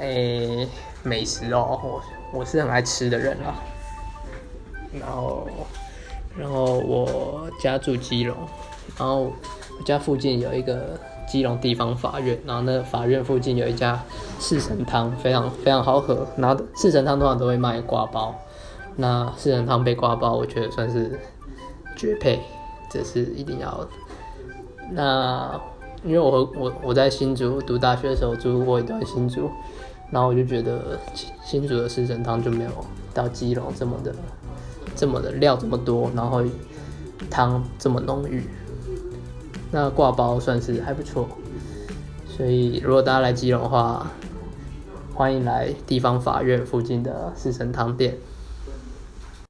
诶，美食哦，我我是很爱吃的人啊。然后，然后我家住基隆，然后我家附近有一个基隆地方法院，然后那个法院附近有一家四神汤，非常非常好喝。然后四神汤通常都会卖挂包，那四神汤配挂包，我觉得算是绝配，这是一定要。那因为我我我在新竹读大学的时候住过一段新竹，然后我就觉得新竹的四神汤就没有到基隆这么的这么的料这么多，然后汤这么浓郁。那挂包算是还不错，所以如果大家来基隆的话，欢迎来地方法院附近的四神汤店。